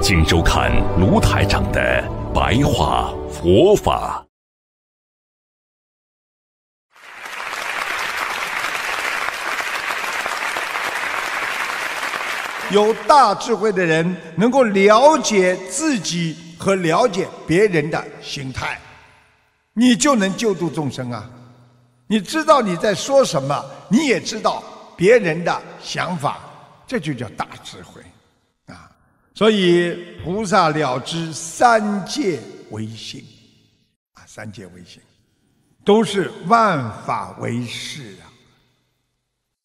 请收看卢台长的白话佛法。有大智慧的人能够了解自己和了解别人的心态，你就能救度众生啊！你知道你在说什么，你也知道别人的想法，这就叫大智慧。所以菩萨了知三界唯心，啊，三界唯心，都是万法唯识啊。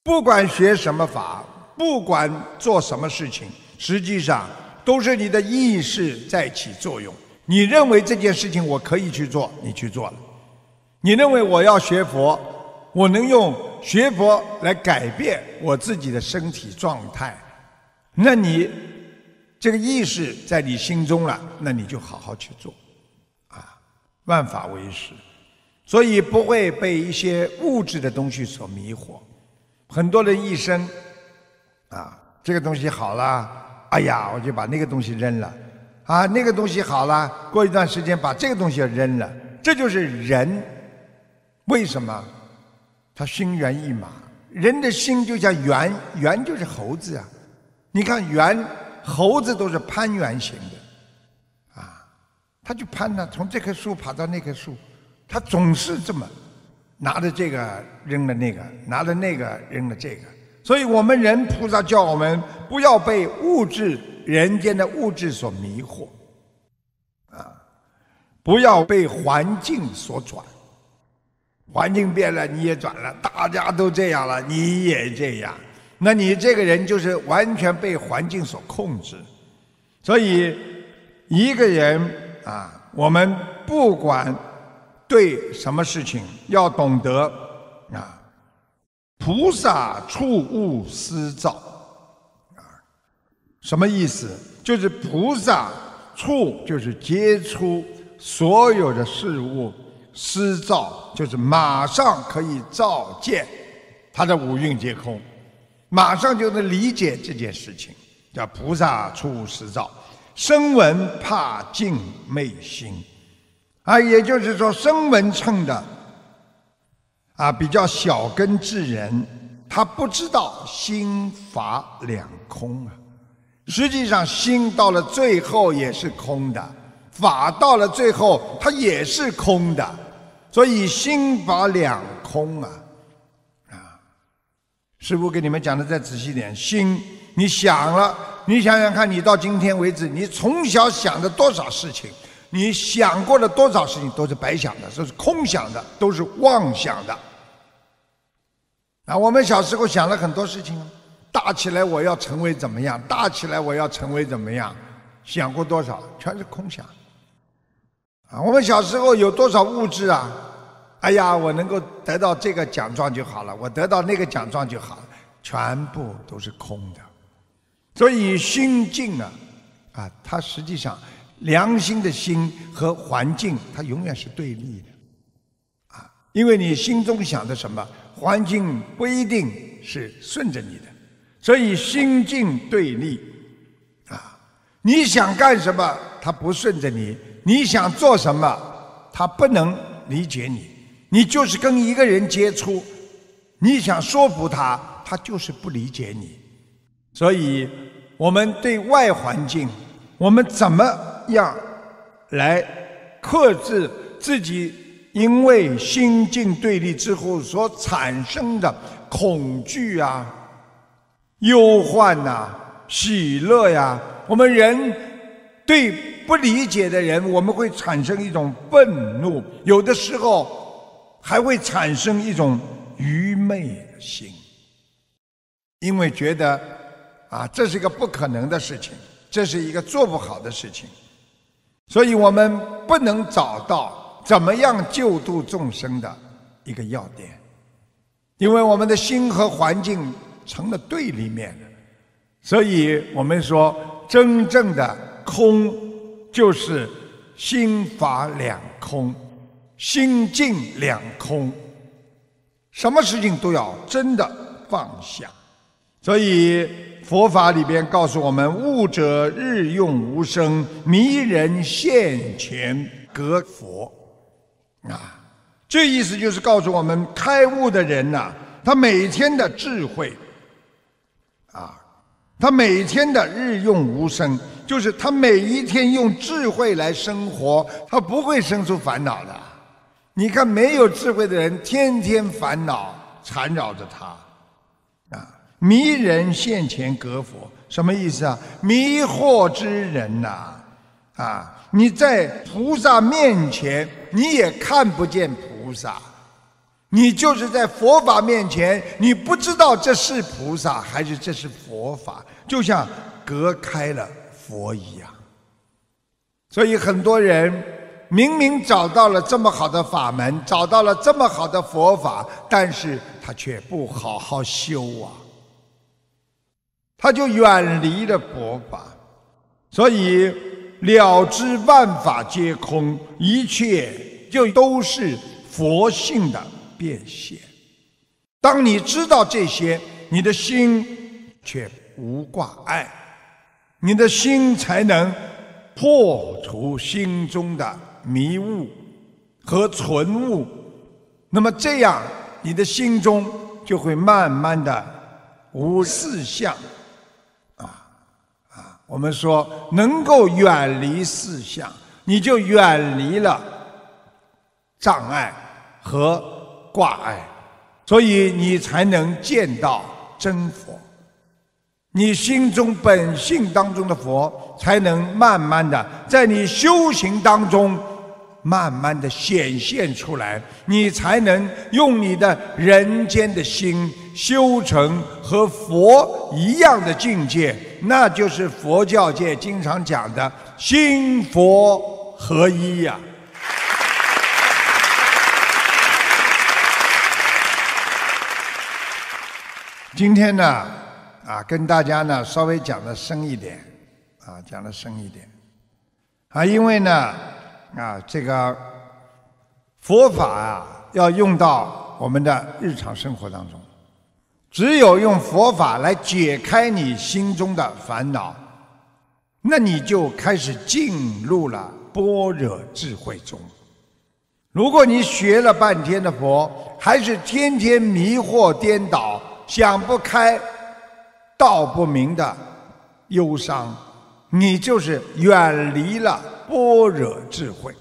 不管学什么法，不管做什么事情，实际上都是你的意识在起作用。你认为这件事情我可以去做，你去做了；你认为我要学佛，我能用学佛来改变我自己的身体状态，那你。这个意识在你心中了，那你就好好去做，啊，万法唯识，所以不会被一些物质的东西所迷惑。很多人一生，啊，这个东西好了，哎呀，我就把那个东西扔了，啊，那个东西好了，过一段时间把这个东西扔了，这就是人。为什么？他心猿意马，人的心就像猿，猿就是猴子啊，你看猿。猴子都是攀援型的，啊，他就攀呢，从这棵树爬到那棵树，他总是这么拿着这个扔了那个，拿着那个扔了这个。所以我们人菩萨叫我们不要被物质人间的物质所迷惑，啊，不要被环境所转，环境变了你也转了，大家都这样了你也这样。那你这个人就是完全被环境所控制，所以一个人啊，我们不管对什么事情，要懂得啊，菩萨触物思造啊，什么意思？就是菩萨触就是接触所有的事物，思造就是马上可以照见，他的五蕴皆空。马上就能理解这件事情，叫菩萨出世照，声闻怕境昧心，啊，也就是说声闻称的啊比较小根智人，他不知道心法两空啊。实际上心到了最后也是空的，法到了最后它也是空的，所以心法两空啊。师傅给你们讲的再仔细点，心，你想了，你想想看，你到今天为止，你从小想的多少事情，你想过的多少事情都是白想的，都是空想的，都是妄想的。啊，我们小时候想了很多事情，大起来我要成为怎么样，大起来我要成为怎么样，想过多少，全是空想。啊，我们小时候有多少物质啊？哎呀，我能够得到这个奖状就好了，我得到那个奖状就好了，全部都是空的。所以心境啊，啊，它实际上良心的心和环境，它永远是对立的，啊，因为你心中想的什么，环境不一定是顺着你的，所以心境对立，啊，你想干什么，它不顺着你；你想做什么，它不能理解你。你就是跟一个人接触，你想说服他，他就是不理解你。所以，我们对外环境，我们怎么样来克制自己？因为心境对立之后所产生的恐惧啊、忧患呐、喜乐呀，我们人对不理解的人，我们会产生一种愤怒，有的时候。还会产生一种愚昧的心，因为觉得啊，这是一个不可能的事情，这是一个做不好的事情，所以我们不能找到怎么样救度众生的一个要点，因为我们的心和环境成了对立面。所以我们说，真正的空就是心法两空，心境两空，什么事情都要真的放下。所以佛法里边告诉我们：悟者日用无声，迷人现前隔佛。啊，这意思就是告诉我们，开悟的人呐，他每天的智慧，啊。他每天的日用无声，就是他每一天用智慧来生活，他不会生出烦恼的。你看，没有智慧的人，天天烦恼缠绕着他，啊，迷人现前隔佛，什么意思啊？迷惑之人呐，啊，你在菩萨面前，你也看不见菩萨。你就是在佛法面前，你不知道这是菩萨还是这是佛法，就像隔开了佛一样。所以很多人明明找到了这么好的法门，找到了这么好的佛法，但是他却不好好修啊，他就远离了佛法。所以了知万法皆空，一切就都是佛性的。变现。当你知道这些，你的心却无挂碍，你的心才能破除心中的迷雾和存物。那么这样，你的心中就会慢慢的无四相。啊啊，我们说能够远离四相，你就远离了障碍和。挂碍，所以你才能见到真佛。你心中本性当中的佛，才能慢慢的在你修行当中，慢慢的显现出来。你才能用你的人间的心修成和佛一样的境界，那就是佛教界经常讲的心佛合一呀。今天呢，啊，跟大家呢稍微讲的深一点，啊，讲的深一点，啊，因为呢，啊，这个佛法啊，要用到我们的日常生活当中，只有用佛法来解开你心中的烦恼，那你就开始进入了般若智慧中。如果你学了半天的佛，还是天天迷惑颠倒。想不开、道不明的忧伤，你就是远离了般若智慧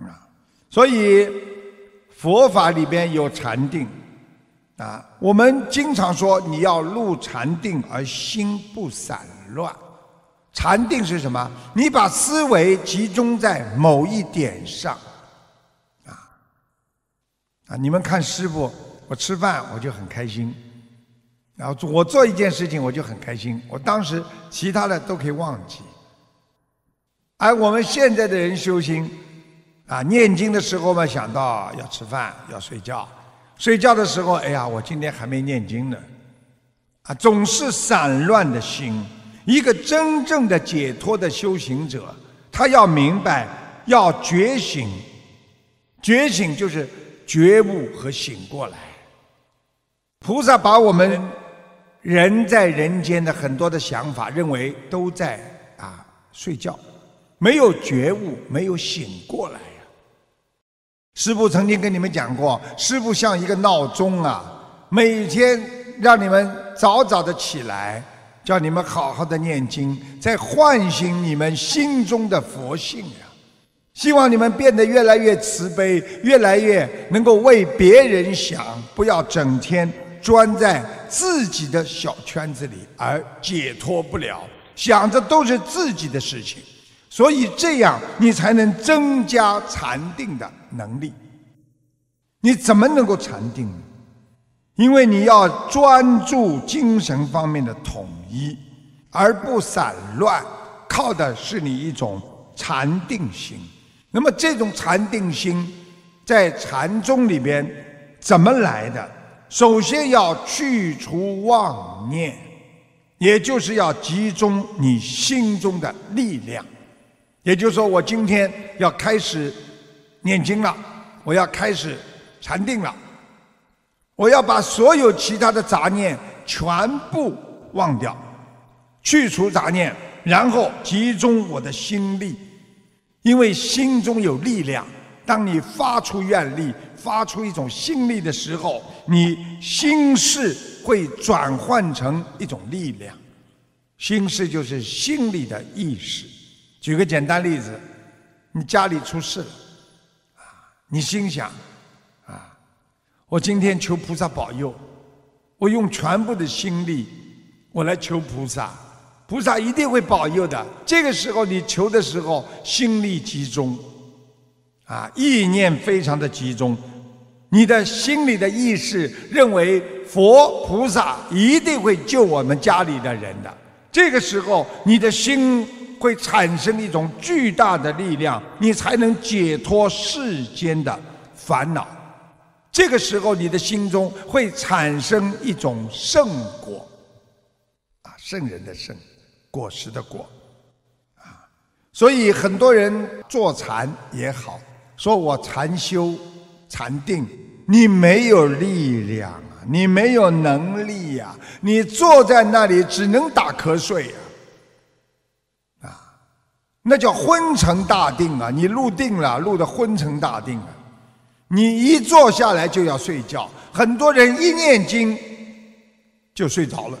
啊！所以佛法里边有禅定啊，我们经常说你要入禅定而心不散乱。禅定是什么？你把思维集中在某一点上啊啊！你们看师傅。我吃饭我就很开心，然后我做一件事情我就很开心，我当时其他的都可以忘记。而我们现在的人修心，啊，念经的时候嘛想到要吃饭要睡觉，睡觉的时候哎呀我今天还没念经呢，啊，总是散乱的心。一个真正的解脱的修行者，他要明白要觉醒，觉醒就是觉悟和醒过来。菩萨把我们人在人间的很多的想法认为都在啊睡觉，没有觉悟，没有醒过来呀。师父曾经跟你们讲过，师父像一个闹钟啊，每天让你们早早的起来，叫你们好好的念经，在唤醒你们心中的佛性呀。希望你们变得越来越慈悲，越来越能够为别人想，不要整天。钻在自己的小圈子里而解脱不了，想着都是自己的事情，所以这样你才能增加禅定的能力。你怎么能够禅定呢？因为你要专注精神方面的统一，而不散乱，靠的是你一种禅定心。那么这种禅定心，在禅宗里边怎么来的？首先要去除妄念，也就是要集中你心中的力量。也就是说，我今天要开始念经了，我要开始禅定了，我要把所有其他的杂念全部忘掉，去除杂念，然后集中我的心力，因为心中有力量。当你发出愿力。发出一种心力的时候，你心事会转换成一种力量。心事就是心里的意识。举个简单例子，你家里出事了，啊，你心想，啊，我今天求菩萨保佑，我用全部的心力，我来求菩萨，菩萨一定会保佑的。这个时候你求的时候，心力集中，啊，意念非常的集中。你的心里的意识认为佛菩萨一定会救我们家里的人的，这个时候你的心会产生一种巨大的力量，你才能解脱世间的烦恼。这个时候你的心中会产生一种圣果，啊，圣人的圣，果实的果，啊，所以很多人坐禅也好，说我禅修禅定。你没有力量啊，你没有能力呀，你坐在那里只能打瞌睡呀，啊，那叫昏沉大定啊！你入定了，入的昏沉大定啊！你一坐下来就要睡觉，很多人一念经就睡着了。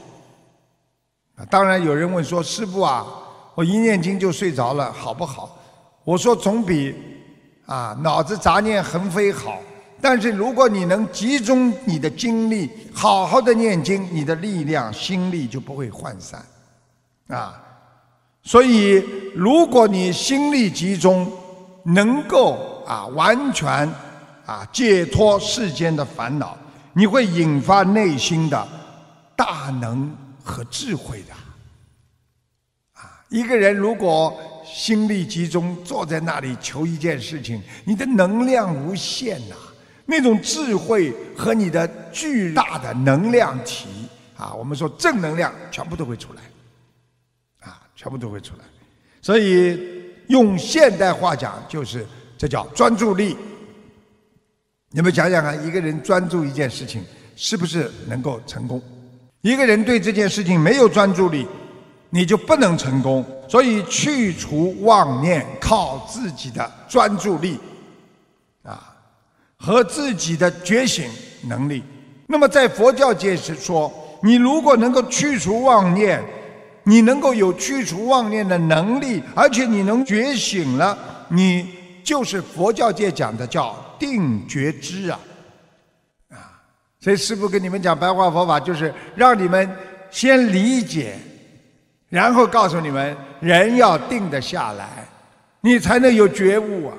啊，当然有人问说：“师傅啊，我一念经就睡着了，好不好？”我说：“总比啊脑子杂念横飞好。”但是如果你能集中你的精力，好好的念经，你的力量、心力就不会涣散，啊，所以如果你心力集中，能够啊完全啊解脱世间的烦恼，你会引发内心的大能和智慧的。一个人如果心力集中，坐在那里求一件事情，你的能量无限呐。那种智慧和你的巨大的能量体啊，我们说正能量全部都会出来，啊，全部都会出来。所以用现代话讲，就是这叫专注力。你们想想看，一个人专注一件事情，是不是能够成功？一个人对这件事情没有专注力，你就不能成功。所以去除妄念，靠自己的专注力，啊。和自己的觉醒能力。那么，在佛教界是说，你如果能够去除妄念，你能够有去除妄念的能力，而且你能觉醒了，你就是佛教界讲的叫定觉知啊！啊，所以师父跟你们讲白话佛法，就是让你们先理解，然后告诉你们，人要定得下来，你才能有觉悟啊。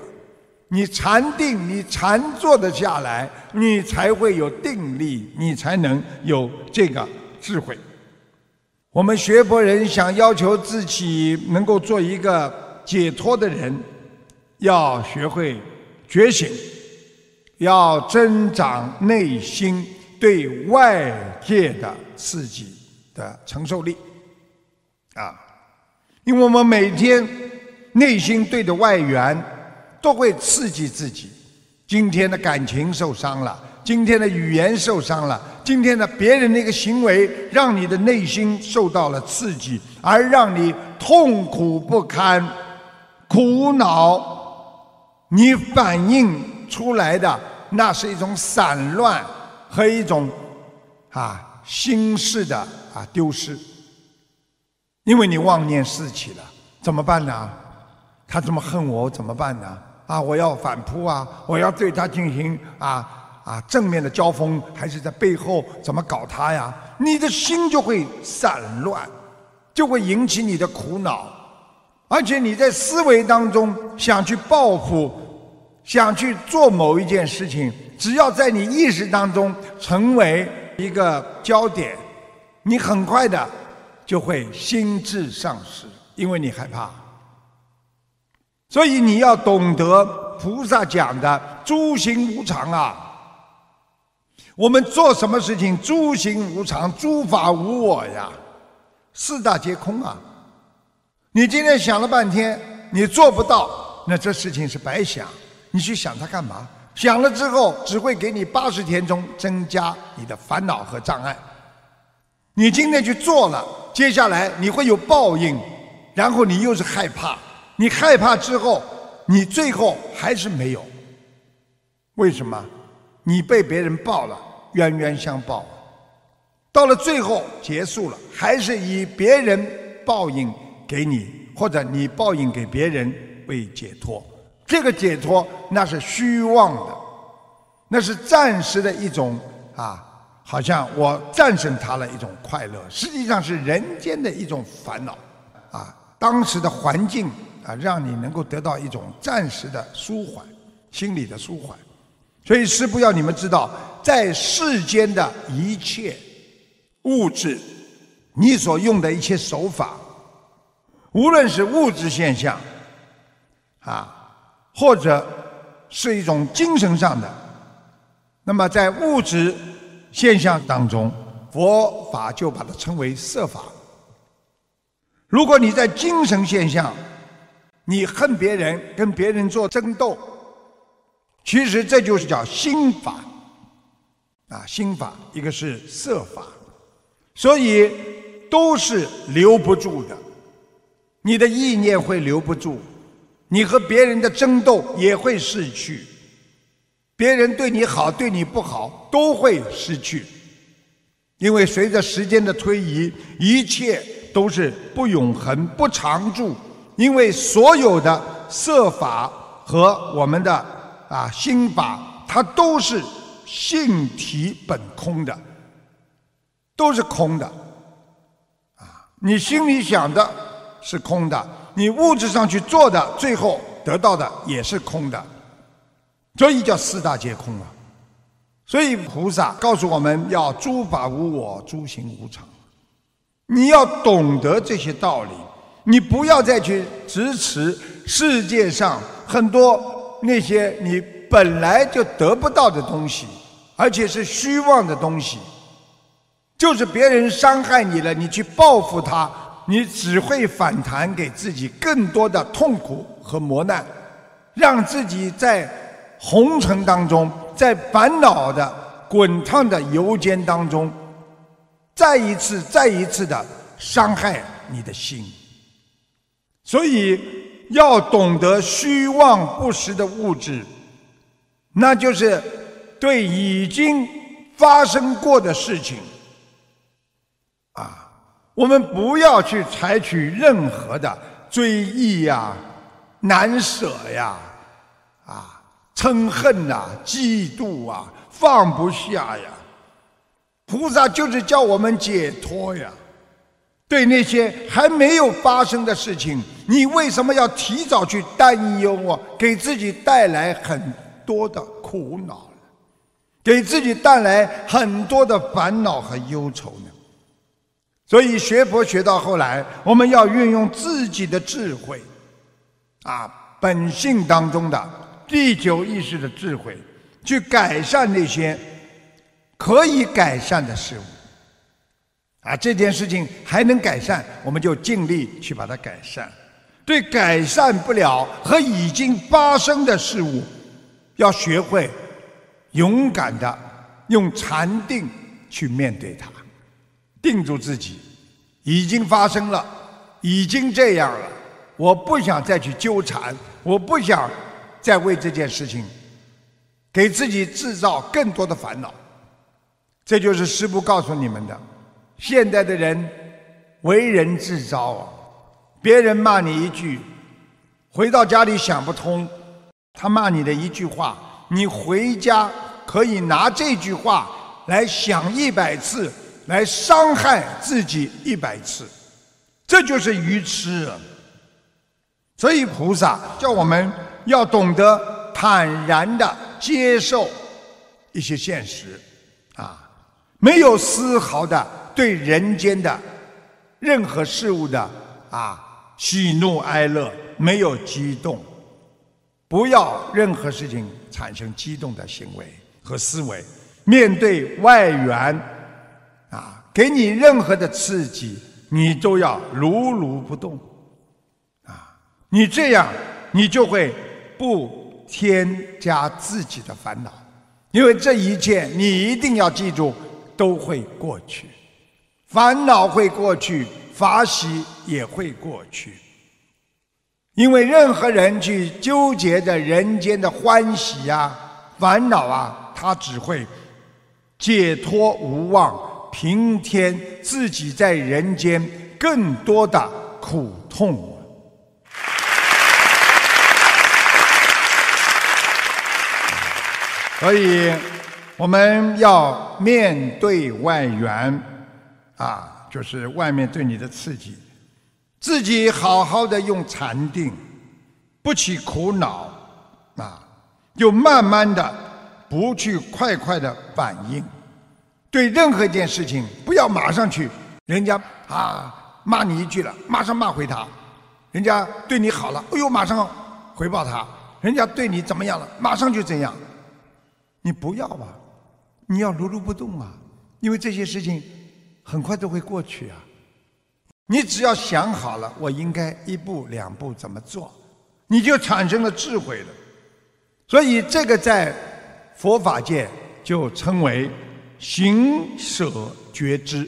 你禅定，你禅坐得下来，你才会有定力，你才能有这个智慧。我们学佛人想要求自己能够做一个解脱的人，要学会觉醒，要增长内心对外界的刺激的承受力啊！因为我们每天内心对着外缘。都会刺激自己。今天的感情受伤了，今天的语言受伤了，今天的别人的一个行为让你的内心受到了刺激，而让你痛苦不堪、苦恼。你反映出来的那是一种散乱和一种啊心事的啊丢失，因为你妄念四起了，怎么办呢？他这么恨我，怎么办呢？啊！我要反扑啊！我要对他进行啊啊正面的交锋，还是在背后怎么搞他呀？你的心就会散乱，就会引起你的苦恼，而且你在思维当中想去报复，想去做某一件事情，只要在你意识当中成为一个焦点，你很快的就会心智丧失，因为你害怕。所以你要懂得菩萨讲的诸行无常啊。我们做什么事情，诸行无常，诸法无我呀，四大皆空啊。你今天想了半天，你做不到，那这事情是白想。你去想它干嘛？想了之后，只会给你八十天中增加你的烦恼和障碍。你今天去做了，接下来你会有报应，然后你又是害怕，你害怕之后，你最后还是没有。为什么？你被别人报了，冤冤相报，到了最后结束了，还是以别人报应给你，或者你报应给别人为解脱。这个解脱那是虚妄的，那是暂时的一种啊。好像我战胜他了一种快乐，实际上是人间的一种烦恼，啊，当时的环境啊，让你能够得到一种暂时的舒缓，心理的舒缓。所以师父要你们知道，在世间的一切物质，你所用的一切手法，无论是物质现象，啊，或者是一种精神上的，那么在物质。现象当中，佛法就把它称为色法。如果你在精神现象，你恨别人，跟别人做争斗，其实这就是叫心法啊，心法一个是色法，所以都是留不住的。你的意念会留不住，你和别人的争斗也会逝去。别人对你好，对你不好，都会失去，因为随着时间的推移，一切都是不永恒、不常驻。因为所有的色法和我们的啊心法，它都是性体本空的，都是空的。啊，你心里想的是空的，你物质上去做的，最后得到的也是空的。所以叫四大皆空啊！所以菩萨告诉我们要诸法无我，诸行无常。你要懂得这些道理，你不要再去支持世界上很多那些你本来就得不到的东西，而且是虚妄的东西。就是别人伤害你了，你去报复他，你只会反弹给自己更多的痛苦和磨难，让自己在。红尘当中，在烦恼的滚烫的油煎当中，再一次、再一次的伤害你的心。所以要懂得虚妄不实的物质，那就是对已经发生过的事情啊，我们不要去采取任何的追忆呀、难舍呀，啊。嗔恨呐，嫉妒啊，放不下呀！菩萨就是叫我们解脱呀。对那些还没有发生的事情，你为什么要提早去担忧啊？给自己带来很多的苦恼，给自己带来很多的烦恼和忧愁呢？所以学佛学到后来，我们要运用自己的智慧，啊，本性当中的。第九意识的智慧，去改善那些可以改善的事物。啊，这件事情还能改善，我们就尽力去把它改善。对改善不了和已经发生的事物，要学会勇敢的用禅定去面对它，定住自己。已经发生了，已经这样了，我不想再去纠缠，我不想。在为这件事情给自己制造更多的烦恼，这就是师父告诉你们的。现代的人为人自招啊，别人骂你一句，回到家里想不通，他骂你的一句话，你回家可以拿这句话来想一百次，来伤害自己一百次，这就是愚痴。所以菩萨叫我们。要懂得坦然的接受一些现实，啊，没有丝毫的对人间的任何事物的啊喜怒哀乐没有激动，不要任何事情产生激动的行为和思维。面对外援，啊，给你任何的刺激，你都要如如不动。啊，你这样，你就会不添加自己的烦恼，因为这一切你一定要记住，都会过去，烦恼会过去，法喜也会过去。因为任何人去纠结着人间的欢喜呀、烦恼啊，他只会解脱无望，平添自己在人间更多的苦痛。所以，我们要面对外援，啊，就是外面对你的刺激。自己好好的用禅定，不起苦恼，啊，就慢慢的不去快快的反应，对任何一件事情不要马上去，人家啊骂你一句了，马上骂回他；人家对你好了，哎呦马上回报他；人家对你怎么样了，马上就怎样。你不要吧，你要如如不动啊，因为这些事情很快都会过去啊。你只要想好了，我应该一步两步怎么做，你就产生了智慧了。所以这个在佛法界就称为行舍觉知。